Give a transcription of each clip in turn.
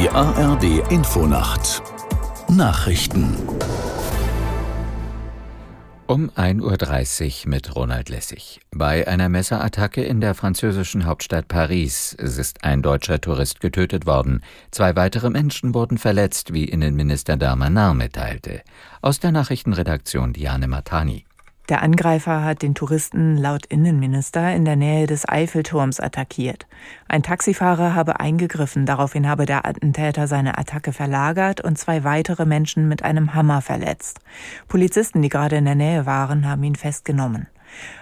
Die ARD Infonacht Nachrichten um 1.30 Uhr mit Ronald Lessig. Bei einer Messerattacke in der französischen Hauptstadt Paris ist ein deutscher Tourist getötet worden. Zwei weitere Menschen wurden verletzt, wie Innenminister Darmanin mitteilte. Aus der Nachrichtenredaktion Diane Matani. Der Angreifer hat den Touristen laut Innenminister in der Nähe des Eiffelturms attackiert. Ein Taxifahrer habe eingegriffen, daraufhin habe der Attentäter seine Attacke verlagert und zwei weitere Menschen mit einem Hammer verletzt. Polizisten, die gerade in der Nähe waren, haben ihn festgenommen.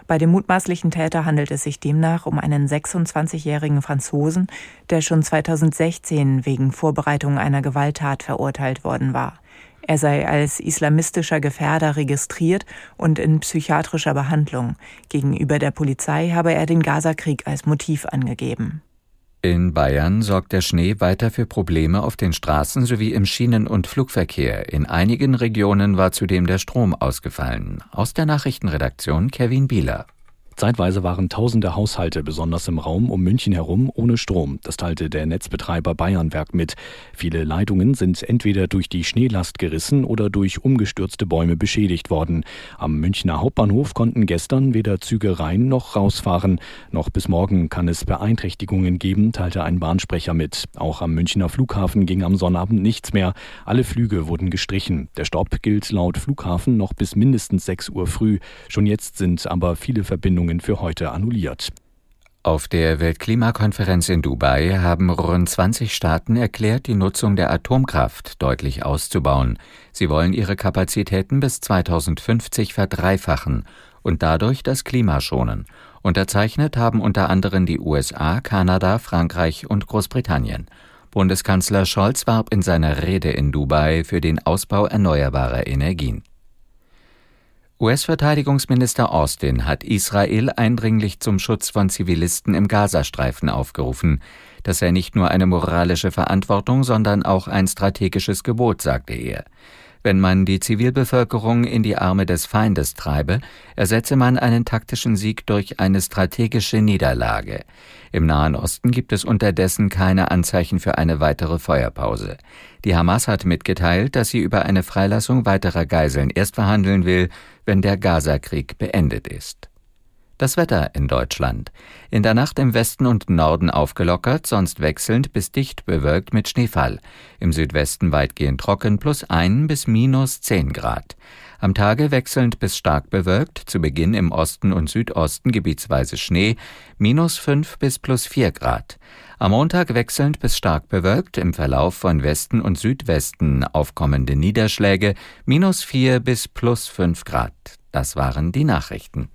Bei dem mutmaßlichen Täter handelt es sich demnach um einen 26-jährigen Franzosen, der schon 2016 wegen Vorbereitung einer Gewalttat verurteilt worden war. Er sei als islamistischer Gefährder registriert und in psychiatrischer Behandlung. Gegenüber der Polizei habe er den Gazakrieg als Motiv angegeben. In Bayern sorgt der Schnee weiter für Probleme auf den Straßen sowie im Schienen- und Flugverkehr. In einigen Regionen war zudem der Strom ausgefallen. Aus der Nachrichtenredaktion Kevin Bieler. Zeitweise waren tausende Haushalte, besonders im Raum um München herum, ohne Strom. Das teilte der Netzbetreiber Bayernwerk mit. Viele Leitungen sind entweder durch die Schneelast gerissen oder durch umgestürzte Bäume beschädigt worden. Am Münchner Hauptbahnhof konnten gestern weder Züge rein noch rausfahren. Noch bis morgen kann es Beeinträchtigungen geben, teilte ein Bahnsprecher mit. Auch am Münchner Flughafen ging am Sonnabend nichts mehr. Alle Flüge wurden gestrichen. Der Stopp gilt laut Flughafen noch bis mindestens 6 Uhr früh. Schon jetzt sind aber viele Verbindungen Planungen für heute annulliert. Auf der Weltklimakonferenz in Dubai haben rund 20 Staaten erklärt, die Nutzung der Atomkraft deutlich auszubauen. Sie wollen ihre Kapazitäten bis 2050 verdreifachen und dadurch das Klima schonen. Unterzeichnet haben unter anderem die USA, Kanada, Frankreich und Großbritannien. Bundeskanzler Scholz warb in seiner Rede in Dubai für den Ausbau erneuerbarer Energien. US-Verteidigungsminister Austin hat Israel eindringlich zum Schutz von Zivilisten im Gazastreifen aufgerufen. Das sei nicht nur eine moralische Verantwortung, sondern auch ein strategisches Gebot, sagte er. Wenn man die Zivilbevölkerung in die Arme des Feindes treibe, ersetze man einen taktischen Sieg durch eine strategische Niederlage. Im Nahen Osten gibt es unterdessen keine Anzeichen für eine weitere Feuerpause. Die Hamas hat mitgeteilt, dass sie über eine Freilassung weiterer Geiseln erst verhandeln will, wenn der Gazakrieg beendet ist. Das Wetter in Deutschland. In der Nacht im Westen und Norden aufgelockert, sonst wechselnd bis dicht bewölkt mit Schneefall. Im Südwesten weitgehend trocken plus ein bis minus zehn Grad. Am Tage wechselnd bis stark bewölkt, zu Beginn im Osten und Südosten gebietsweise Schnee, minus fünf bis plus vier Grad. Am Montag wechselnd bis stark bewölkt, im Verlauf von Westen und Südwesten aufkommende Niederschläge, minus vier bis plus fünf Grad. Das waren die Nachrichten.